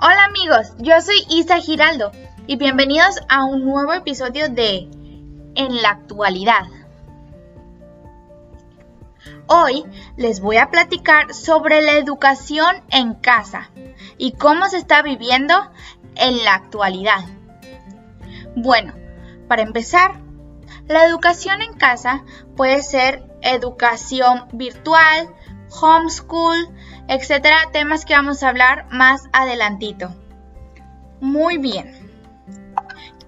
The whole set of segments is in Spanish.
Hola amigos, yo soy Isa Giraldo y bienvenidos a un nuevo episodio de En la actualidad. Hoy les voy a platicar sobre la educación en casa y cómo se está viviendo en la actualidad. Bueno, para empezar, la educación en casa puede ser educación virtual, homeschool, etcétera, temas que vamos a hablar más adelantito. Muy bien.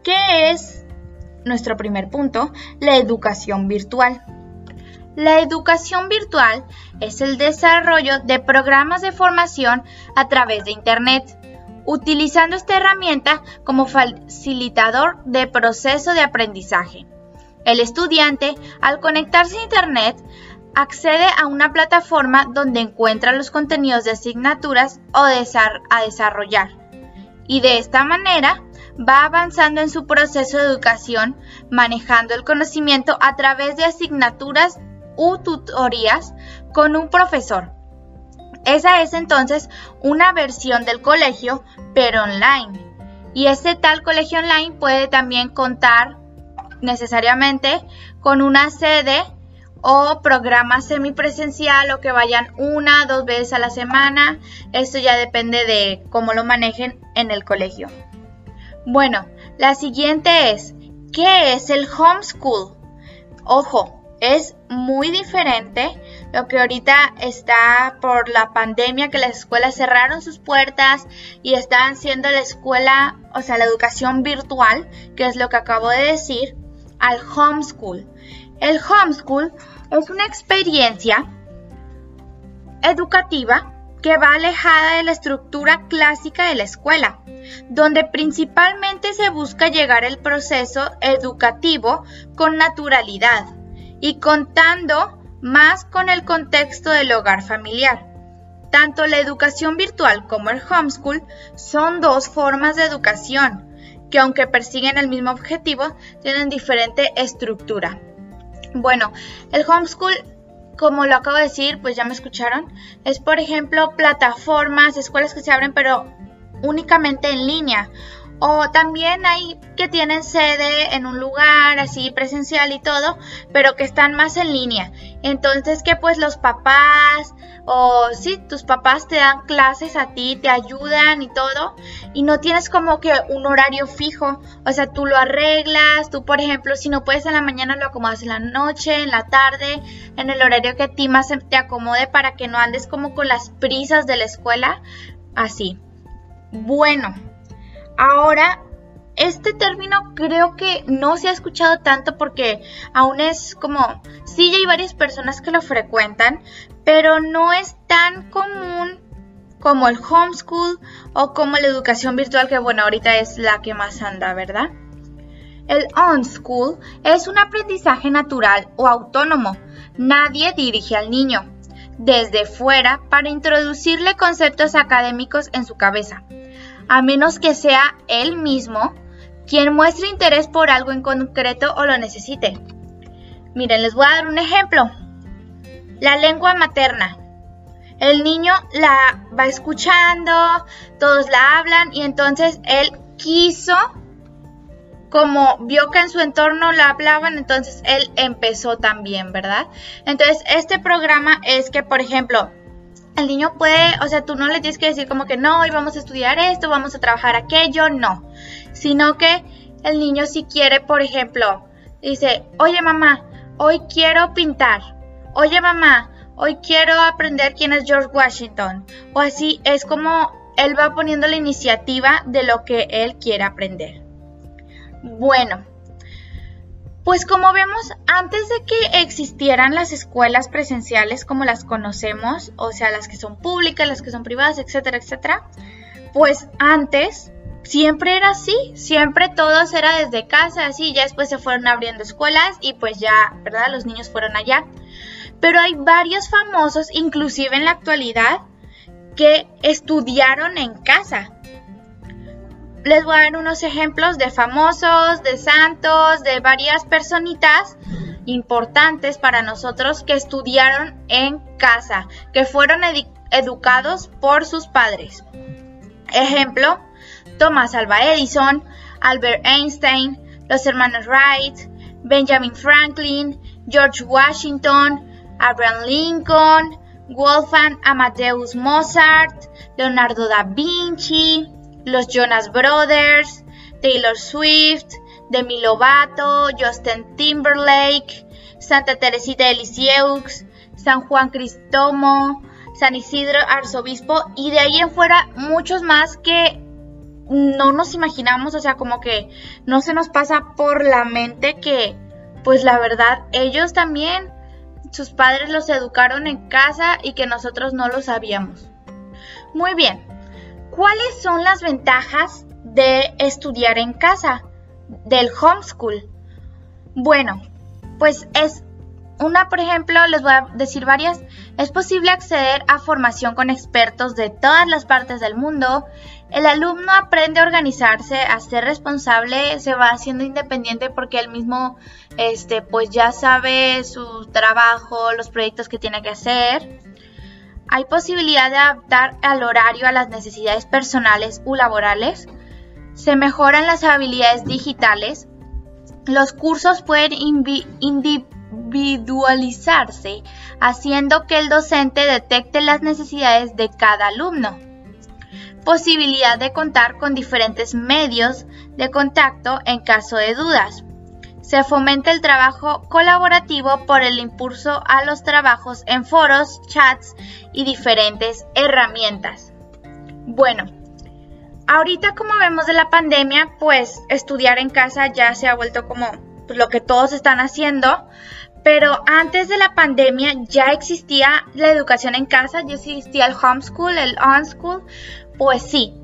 ¿Qué es nuestro primer punto? La educación virtual. La educación virtual es el desarrollo de programas de formación a través de Internet, utilizando esta herramienta como facilitador de proceso de aprendizaje. El estudiante, al conectarse a Internet, accede a una plataforma donde encuentra los contenidos de asignaturas o a desarrollar y de esta manera va avanzando en su proceso de educación manejando el conocimiento a través de asignaturas u tutorías con un profesor. Esa es entonces una versión del colegio, pero online. Y este tal colegio online puede también contar necesariamente con una sede o programa semipresencial o que vayan una, dos veces a la semana. Esto ya depende de cómo lo manejen en el colegio. Bueno, la siguiente es, ¿qué es el homeschool? Ojo, es muy diferente lo que ahorita está por la pandemia, que las escuelas cerraron sus puertas y están haciendo la escuela, o sea, la educación virtual, que es lo que acabo de decir, al homeschool. El homeschool es una experiencia educativa que va alejada de la estructura clásica de la escuela, donde principalmente se busca llegar al proceso educativo con naturalidad y contando más con el contexto del hogar familiar. Tanto la educación virtual como el homeschool son dos formas de educación que aunque persiguen el mismo objetivo, tienen diferente estructura. Bueno, el homeschool, como lo acabo de decir, pues ya me escucharon, es por ejemplo plataformas, escuelas que se abren pero únicamente en línea. O también hay que tienen sede en un lugar así presencial y todo, pero que están más en línea. Entonces que pues los papás o sí, tus papás te dan clases a ti, te ayudan y todo, y no tienes como que un horario fijo, o sea, tú lo arreglas, tú por ejemplo, si no puedes en la mañana lo acomodas en la noche, en la tarde, en el horario que a ti más te acomode para que no andes como con las prisas de la escuela, así. Bueno, Ahora, este término creo que no se ha escuchado tanto porque aún es como, sí, hay varias personas que lo frecuentan, pero no es tan común como el homeschool o como la educación virtual, que bueno, ahorita es la que más anda, ¿verdad? El on-school es un aprendizaje natural o autónomo. Nadie dirige al niño desde fuera para introducirle conceptos académicos en su cabeza a menos que sea él mismo quien muestre interés por algo en concreto o lo necesite. Miren, les voy a dar un ejemplo. La lengua materna. El niño la va escuchando, todos la hablan y entonces él quiso, como vio que en su entorno la hablaban, entonces él empezó también, ¿verdad? Entonces este programa es que, por ejemplo, el niño puede, o sea, tú no le tienes que decir como que no, hoy vamos a estudiar esto, vamos a trabajar aquello, no, sino que el niño si quiere, por ejemplo, dice, oye mamá, hoy quiero pintar, oye mamá, hoy quiero aprender quién es George Washington, o así es como él va poniendo la iniciativa de lo que él quiere aprender. Bueno, pues como vemos, antes de que existieran las escuelas presenciales como las conocemos, o sea, las que son públicas, las que son privadas, etcétera, etcétera, pues antes siempre era así, siempre todo era desde casa, así, ya después se fueron abriendo escuelas y pues ya, ¿verdad? Los niños fueron allá. Pero hay varios famosos, inclusive en la actualidad, que estudiaron en casa les voy a dar unos ejemplos de famosos, de santos, de varias personitas importantes para nosotros que estudiaron en casa, que fueron educados por sus padres. Ejemplo, Thomas Alva Edison, Albert Einstein, los hermanos Wright, Benjamin Franklin, George Washington, Abraham Lincoln, Wolfgang Amadeus Mozart, Leonardo da Vinci, los Jonas Brothers, Taylor Swift, Demi Lovato, Justin Timberlake, Santa Teresita de Lisieux, San Juan Cristomo, San Isidro Arzobispo y de ahí en fuera muchos más que no nos imaginamos, o sea, como que no se nos pasa por la mente que, pues la verdad, ellos también, sus padres los educaron en casa y que nosotros no lo sabíamos. Muy bien, ¿cuáles son las ventajas de estudiar en casa, del homeschool? Bueno, pues es una, por ejemplo, les voy a decir varias. Es posible acceder a formación con expertos de todas las partes del mundo. El alumno aprende a organizarse, a ser responsable, se va haciendo independiente porque él mismo, este, pues ya sabe su trabajo, los proyectos que tiene que hacer. Hay posibilidad de adaptar al horario a las necesidades personales u laborales. Se mejoran las habilidades digitales. Los cursos pueden individualizarse, haciendo que el docente detecte las necesidades de cada alumno. Posibilidad de contar con diferentes medios de contacto en caso de dudas. Se fomenta el trabajo colaborativo por el impulso a los trabajos en foros, chats y diferentes herramientas. Bueno, ahorita como vemos de la pandemia, pues estudiar en casa ya se ha vuelto como lo que todos están haciendo, pero antes de la pandemia ya existía la educación en casa, ya existía el homeschool, el on-school, pues sí,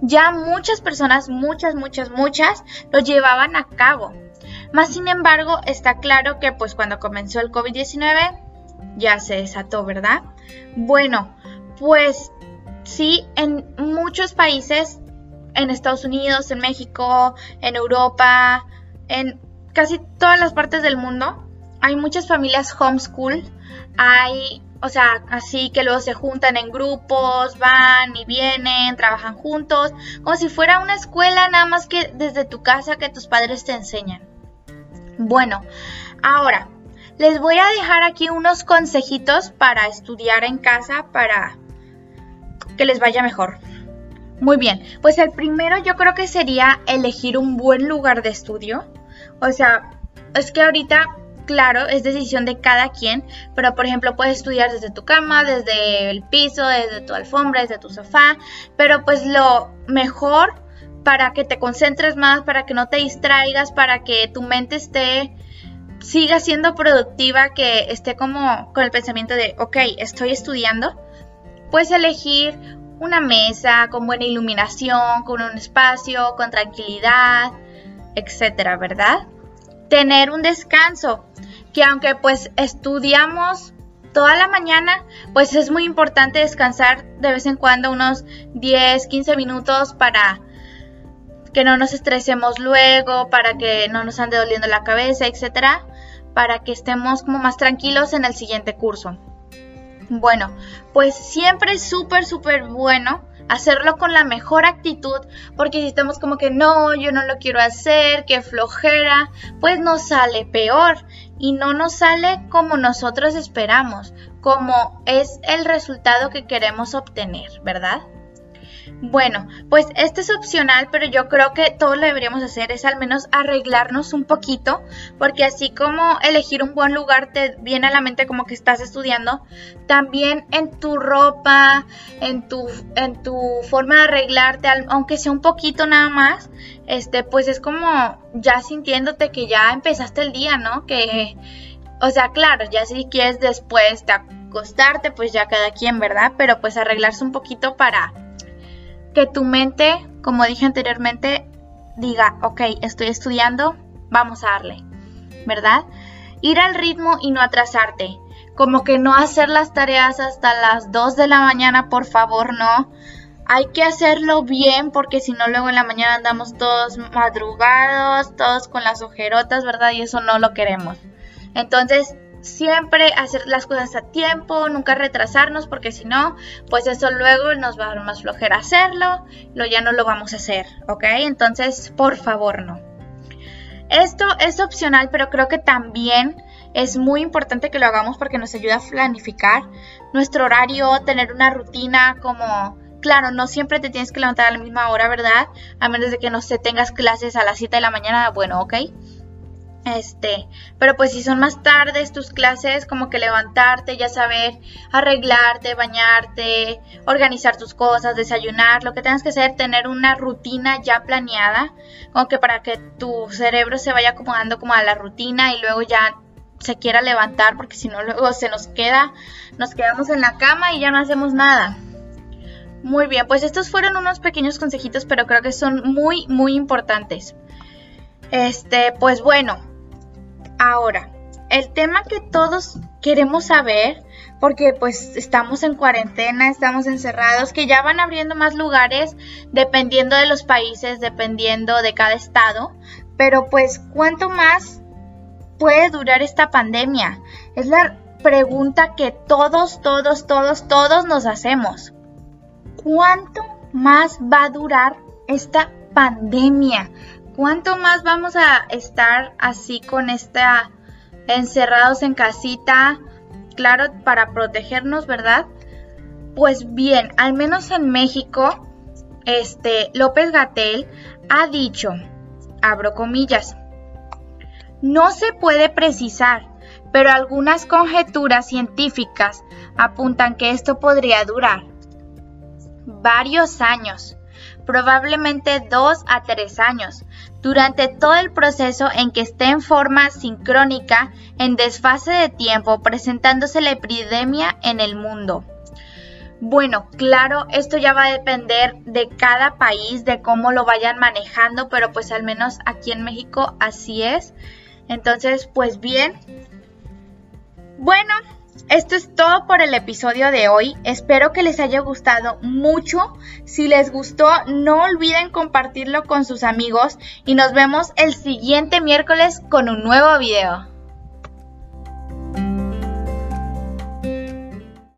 ya muchas personas, muchas, muchas, muchas, lo llevaban a cabo. Más sin embargo, está claro que pues cuando comenzó el COVID-19 ya se desató, ¿verdad? Bueno, pues sí, en muchos países, en Estados Unidos, en México, en Europa, en casi todas las partes del mundo, hay muchas familias homeschool, hay, o sea, así que luego se juntan en grupos, van y vienen, trabajan juntos, como si fuera una escuela nada más que desde tu casa que tus padres te enseñan. Bueno, ahora les voy a dejar aquí unos consejitos para estudiar en casa para que les vaya mejor. Muy bien, pues el primero yo creo que sería elegir un buen lugar de estudio. O sea, es que ahorita claro, es decisión de cada quien, pero por ejemplo puedes estudiar desde tu cama, desde el piso, desde tu alfombra, desde tu sofá, pero pues lo mejor para que te concentres más, para que no te distraigas, para que tu mente esté siga siendo productiva, que esté como con el pensamiento de, ok, estoy estudiando, puedes elegir una mesa con buena iluminación, con un espacio, con tranquilidad, etcétera, ¿verdad? Tener un descanso, que aunque pues estudiamos toda la mañana, pues es muy importante descansar de vez en cuando unos 10, 15 minutos para que no nos estresemos luego, para que no nos ande doliendo la cabeza, etcétera, para que estemos como más tranquilos en el siguiente curso. Bueno, pues siempre es súper, súper bueno hacerlo con la mejor actitud, porque si estamos como que no, yo no lo quiero hacer, que flojera, pues nos sale peor y no nos sale como nosotros esperamos, como es el resultado que queremos obtener, ¿verdad? Bueno, pues este es opcional, pero yo creo que todo lo deberíamos hacer es al menos arreglarnos un poquito, porque así como elegir un buen lugar te viene a la mente como que estás estudiando, también en tu ropa, en tu, en tu forma de arreglarte, aunque sea un poquito nada más, este, pues es como ya sintiéndote que ya empezaste el día, ¿no? Que, o sea, claro, ya si quieres después de acostarte, pues ya cada quien, ¿verdad? Pero pues arreglarse un poquito para que tu mente, como dije anteriormente, diga, ok, estoy estudiando, vamos a darle, ¿verdad? Ir al ritmo y no atrasarte. Como que no hacer las tareas hasta las 2 de la mañana, por favor, no. Hay que hacerlo bien porque si no luego en la mañana andamos todos madrugados, todos con las ojerotas, ¿verdad? Y eso no lo queremos. Entonces, siempre hacer las cosas a tiempo, nunca retrasarnos, porque si no, pues eso luego nos va a dar más flojera hacerlo, lo ya no lo vamos a hacer, ¿ok? Entonces, por favor, no. Esto es opcional, pero creo que también es muy importante que lo hagamos porque nos ayuda a planificar nuestro horario, tener una rutina como Claro, no siempre te tienes que levantar a la misma hora, ¿verdad? A menos de que no sé, tengas clases a las 7 de la mañana, bueno, ok. Este, pero pues si son más tardes tus clases, como que levantarte, ya saber, arreglarte, bañarte, organizar tus cosas, desayunar, lo que tengas que hacer, tener una rutina ya planeada, como que para que tu cerebro se vaya acomodando como a la rutina y luego ya se quiera levantar, porque si no luego se nos queda, nos quedamos en la cama y ya no hacemos nada. Muy bien, pues estos fueron unos pequeños consejitos, pero creo que son muy, muy importantes. Este, pues bueno, ahora, el tema que todos queremos saber, porque pues estamos en cuarentena, estamos encerrados, que ya van abriendo más lugares dependiendo de los países, dependiendo de cada estado, pero pues ¿cuánto más puede durar esta pandemia? Es la pregunta que todos, todos, todos, todos nos hacemos. ¿cuánto más va a durar esta pandemia? ¿Cuánto más vamos a estar así con esta encerrados en casita? Claro, para protegernos, ¿verdad? Pues bien, al menos en México, este López Gatel ha dicho, abro comillas, no se puede precisar, pero algunas conjeturas científicas apuntan que esto podría durar varios años, probablemente dos a tres años, durante todo el proceso en que esté en forma sincrónica en desfase de tiempo presentándose la epidemia en el mundo. Bueno, claro, esto ya va a depender de cada país, de cómo lo vayan manejando, pero pues al menos aquí en México así es. Entonces, pues bien. Bueno, esto es todo por el episodio de hoy. Espero que les haya gustado mucho. Si les gustó, no olviden compartirlo con sus amigos y nos vemos el siguiente miércoles con un nuevo video.